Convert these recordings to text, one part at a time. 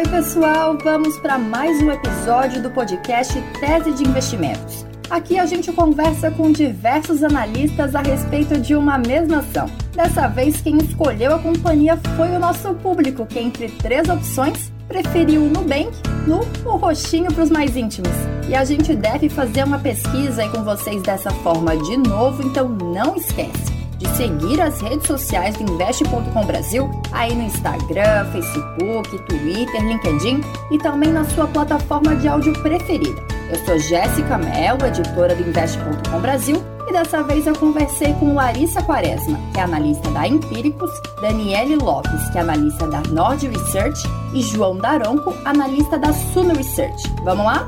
Oi, pessoal, vamos para mais um episódio do podcast Tese de Investimentos. Aqui a gente conversa com diversos analistas a respeito de uma mesma ação. Dessa vez, quem escolheu a companhia foi o nosso público, que entre três opções preferiu o Nubank no o roxinho para os mais íntimos. E a gente deve fazer uma pesquisa aí com vocês dessa forma de novo, então não esquece de seguir as redes sociais do Investe.com Brasil, aí no Instagram, Facebook, Twitter, LinkedIn e também na sua plataforma de áudio preferida. Eu sou Jéssica Mello, editora do Investe.com Brasil, e dessa vez eu conversei com Larissa Quaresma, que é analista da Empíricos, Daniele Lopes, que é analista da Nord Research, e João Daronco, analista da Suno Research. Vamos lá?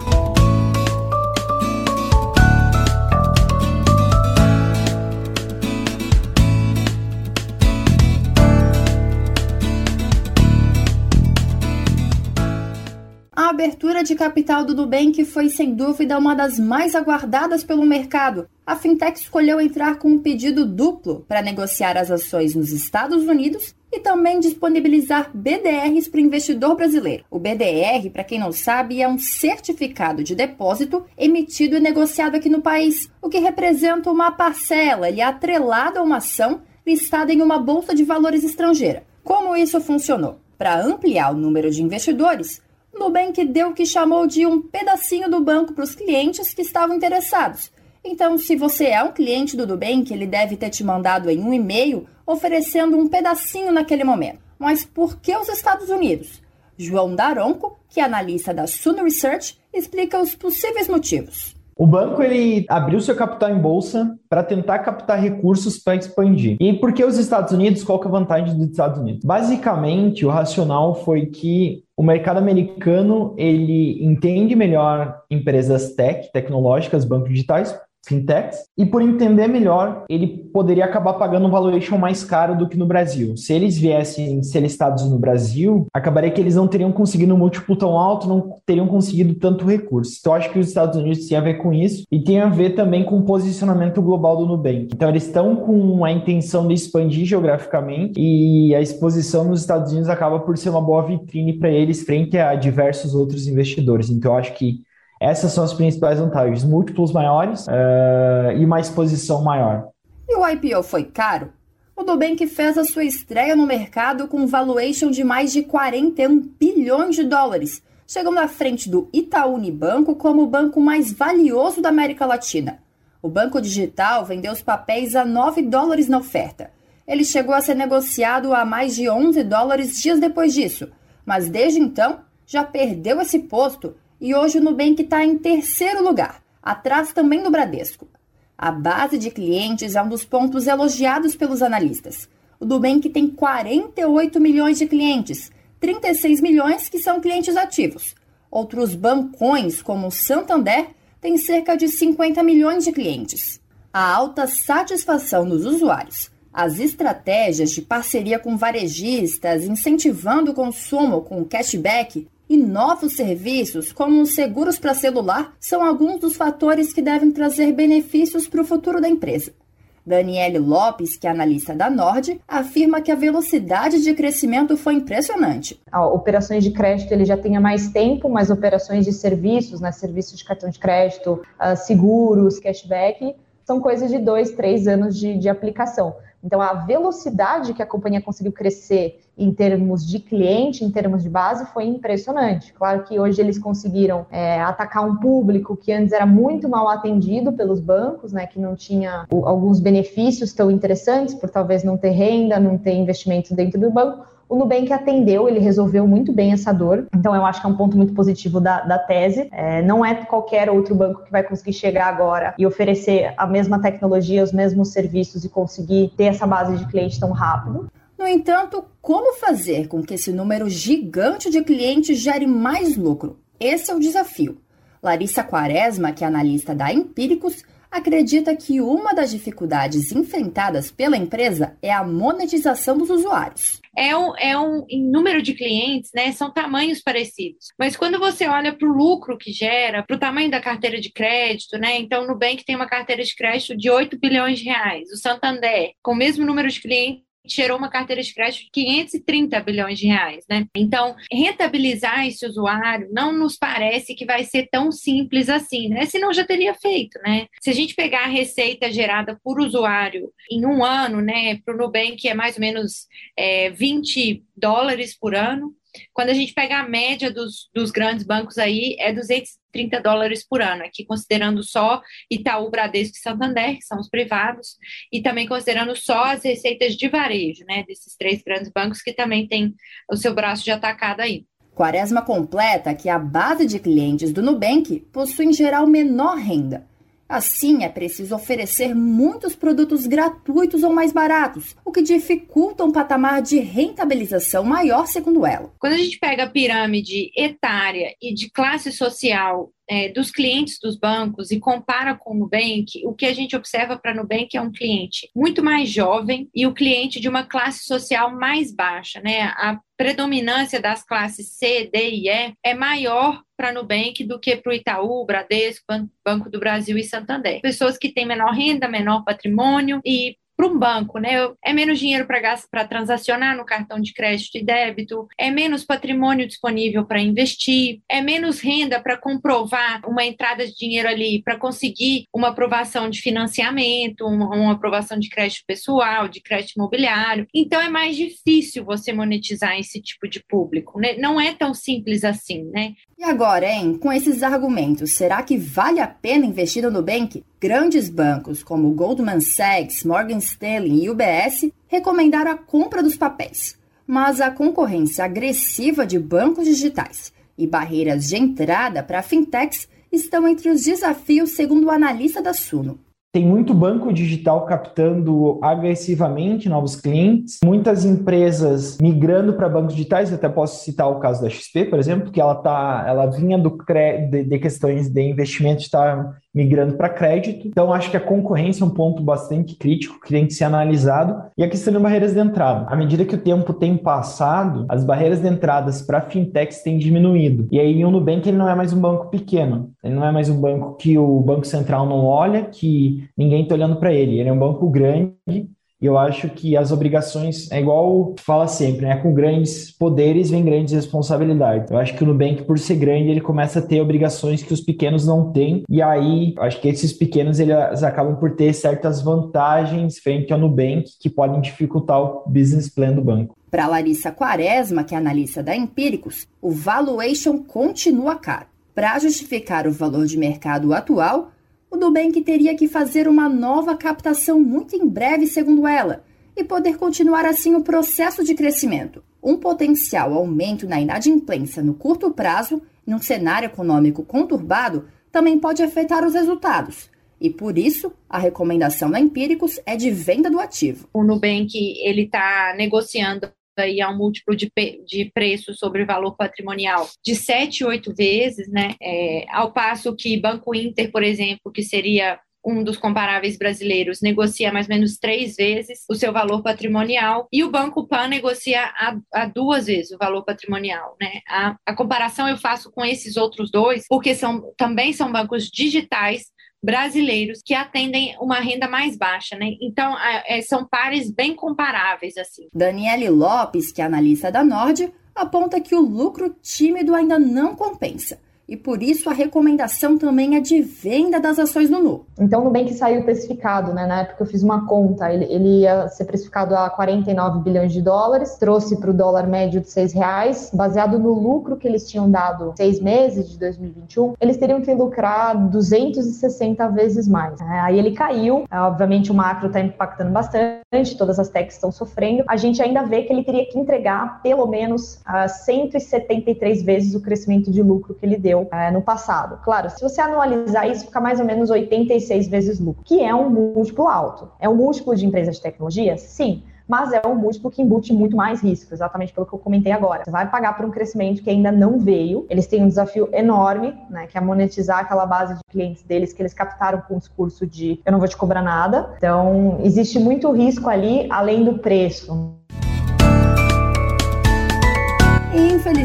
Abertura de capital do Nubank foi sem dúvida uma das mais aguardadas pelo mercado. A fintech escolheu entrar com um pedido duplo para negociar as ações nos Estados Unidos e também disponibilizar BDRs para o investidor brasileiro. O BDR, para quem não sabe, é um certificado de depósito emitido e negociado aqui no país, o que representa uma parcela e atrelada a uma ação listada em uma bolsa de valores estrangeira. Como isso funcionou? Para ampliar o número de investidores, Nubank deu o que chamou de um pedacinho do banco para os clientes que estavam interessados. Então, se você é um cliente do Nubank, ele deve ter te mandado em um e-mail oferecendo um pedacinho naquele momento. Mas por que os Estados Unidos? João Daronco, que é analista da Suno Research, explica os possíveis motivos. O banco ele abriu seu capital em bolsa para tentar captar recursos para expandir. E por que os Estados Unidos? Qual que é a vantagem dos Estados Unidos? Basicamente, o racional foi que o mercado americano ele entende melhor empresas tech, tecnológicas, bancos digitais, fintechs, e por entender melhor, ele poderia acabar pagando um valuation mais caro do que no Brasil. Se eles viessem ser listados no Brasil, acabaria que eles não teriam conseguido um múltiplo tão alto, não teriam conseguido tanto recurso. Então, acho que os Estados Unidos têm a ver com isso e tem a ver também com o posicionamento global do Nubank. Então, eles estão com a intenção de expandir geograficamente e a exposição nos Estados Unidos acaba por ser uma boa vitrine para eles frente a diversos outros investidores. Então, acho que essas são as principais vantagens: múltiplos maiores uh, e uma exposição maior. E o IPO foi caro? O Nubank fez a sua estreia no mercado com valuation de mais de 41 bilhões de dólares, chegando à frente do Itaú Unibanco como o banco mais valioso da América Latina. O banco digital vendeu os papéis a 9 dólares na oferta. Ele chegou a ser negociado a mais de 11 dólares dias depois disso, mas desde então já perdeu esse posto e hoje o Nubank está em terceiro lugar, atrás também do Bradesco. A base de clientes é um dos pontos elogiados pelos analistas. O Nubank tem 48 milhões de clientes, 36 milhões que são clientes ativos. Outros bancões, como o Santander, têm cerca de 50 milhões de clientes. A alta satisfação dos usuários, as estratégias de parceria com varejistas, incentivando o consumo com cashback, e novos serviços, como os seguros para celular, são alguns dos fatores que devem trazer benefícios para o futuro da empresa. Daniele Lopes, que é analista da Nord, afirma que a velocidade de crescimento foi impressionante. Operações de crédito ele já tem há mais tempo, mas operações de serviços, né, serviços de cartão de crédito, uh, seguros, cashback, são coisas de dois, três anos de, de aplicação. Então, a velocidade que a companhia conseguiu crescer em termos de cliente, em termos de base, foi impressionante. Claro que hoje eles conseguiram é, atacar um público que antes era muito mal atendido pelos bancos, né, que não tinha alguns benefícios tão interessantes, por talvez não ter renda, não ter investimento dentro do banco. O Nubank atendeu, ele resolveu muito bem essa dor. Então, eu acho que é um ponto muito positivo da, da tese. É, não é qualquer outro banco que vai conseguir chegar agora e oferecer a mesma tecnologia, os mesmos serviços e conseguir ter essa base de cliente tão rápido. No entanto, como fazer com que esse número gigante de clientes gere mais lucro? Esse é o desafio. Larissa Quaresma, que é analista da Empíricos, acredita que uma das dificuldades enfrentadas pela empresa é a monetização dos usuários é um, é um em número de clientes, né? São tamanhos parecidos. Mas quando você olha para o lucro que gera, para o tamanho da carteira de crédito, né? Então, o Nubank tem uma carteira de crédito de 8 bilhões de reais. O Santander, com o mesmo número de clientes, gerou uma carteira de crédito de 530 bilhões de reais, né? Então, rentabilizar esse usuário não nos parece que vai ser tão simples assim, né? Senão já teria feito, né? Se a gente pegar a receita gerada por usuário em um ano, né, para o Nubank é mais ou menos é, 20 dólares por ano, quando a gente pega a média dos, dos grandes bancos aí, é 230 dólares por ano, aqui considerando só Itaú, Bradesco e Santander, que são os privados, e também considerando só as receitas de varejo, né, desses três grandes bancos que também têm o seu braço de atacado aí. Quaresma completa que a base de clientes do Nubank possui em geral menor renda Assim, é preciso oferecer muitos produtos gratuitos ou mais baratos, o que dificulta um patamar de rentabilização maior, segundo ela. Quando a gente pega a pirâmide etária e de classe social é, dos clientes dos bancos e compara com o Nubank, o que a gente observa para Nubank é um cliente muito mais jovem e o cliente de uma classe social mais baixa, né? A predominância das classes C, D e E é maior para Nubank do que para o Itaú, Bradesco, Banco do Brasil e Santander. Pessoas que têm menor renda, menor patrimônio e para um banco, né? É menos dinheiro para transacionar no cartão de crédito e débito, é menos patrimônio disponível para investir, é menos renda para comprovar uma entrada de dinheiro ali para conseguir uma aprovação de financiamento, uma, uma aprovação de crédito pessoal, de crédito imobiliário. Então é mais difícil você monetizar esse tipo de público, né? Não é tão simples assim, né? E agora, hein? Com esses argumentos, será que vale a pena investir no Nubank? Grandes bancos como Goldman Sachs, Morgan Stanley e UBS recomendaram a compra dos papéis. Mas a concorrência agressiva de bancos digitais e barreiras de entrada para fintechs estão entre os desafios, segundo o analista da Suno. Tem muito banco digital captando agressivamente novos clientes, muitas empresas migrando para bancos digitais. Eu até posso citar o caso da XP, por exemplo, que ela tá, ela vinha do de, de questões de investimento, está migrando para crédito. Então, acho que a concorrência é um ponto bastante crítico que tem que ser analisado. E a questão de barreiras de entrada. À medida que o tempo tem passado, as barreiras de entradas para fintechs têm diminuído. E aí o Nubank ele não é mais um banco pequeno. Ele não é mais um banco que o Banco Central não olha, que ninguém está olhando para ele. Ele é um banco grande e eu acho que as obrigações, é igual fala sempre, né? Com grandes poderes vem grandes responsabilidades. Eu acho que o Nubank, por ser grande, ele começa a ter obrigações que os pequenos não têm. E aí, acho que esses pequenos eles acabam por ter certas vantagens frente ao Nubank que podem dificultar o business plan do banco. Para Larissa Quaresma, que é analista da Empíricos, o valuation continua caro. Para justificar o valor de mercado atual, o Nubank teria que fazer uma nova captação muito em breve, segundo ela, e poder continuar assim o processo de crescimento. Um potencial aumento na inadimplência no curto prazo, num cenário econômico conturbado, também pode afetar os resultados. E por isso, a recomendação da Empíricos é de venda do ativo. O Nubank ele está negociando aí a um múltiplo de, de preço sobre valor patrimonial de 7, 8 vezes, né? É, ao passo que Banco Inter, por exemplo, que seria um dos comparáveis brasileiros negocia mais ou menos três vezes o seu valor patrimonial e o Banco Pan negocia a, a duas vezes o valor patrimonial, né? A, a comparação eu faço com esses outros dois porque são também são bancos digitais brasileiros que atendem uma renda mais baixa, né? Então, é, são pares bem comparáveis, assim. Daniele Lopes, que é analista da Nord, aponta que o lucro tímido ainda não compensa e por isso a recomendação também é de venda das ações do Nu. Então, o Nubank saiu precificado, né? Na época eu fiz uma conta, ele, ele ia ser precificado a 49 bilhões de dólares, trouxe para o dólar médio de 6 reais, baseado no lucro que eles tinham dado seis meses de 2021, eles teriam que lucrar 260 vezes mais. Né? Aí ele caiu, é, obviamente o macro está impactando bastante, todas as techs estão sofrendo. A gente ainda vê que ele teria que entregar pelo menos uh, 173 vezes o crescimento de lucro que ele deu é, no passado. Claro, se você anualizar isso, fica mais ou menos 86 vezes lucro, que é um múltiplo alto. É um múltiplo de empresas de tecnologia? Sim mas é um múltiplo que embute muito mais risco, exatamente pelo que eu comentei agora. Você vai pagar por um crescimento que ainda não veio, eles têm um desafio enorme, né, que é monetizar aquela base de clientes deles que eles captaram com o discurso de eu não vou te cobrar nada. Então, existe muito risco ali, além do preço.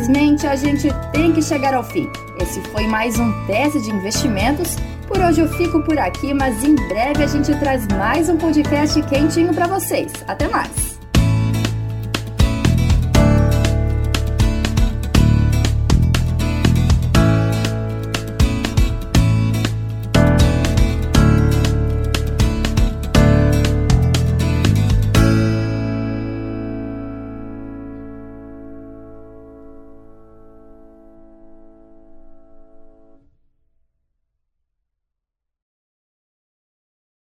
Infelizmente, a gente tem que chegar ao fim. Esse foi mais um teste de investimentos. Por hoje eu fico por aqui, mas em breve a gente traz mais um podcast quentinho para vocês. Até mais!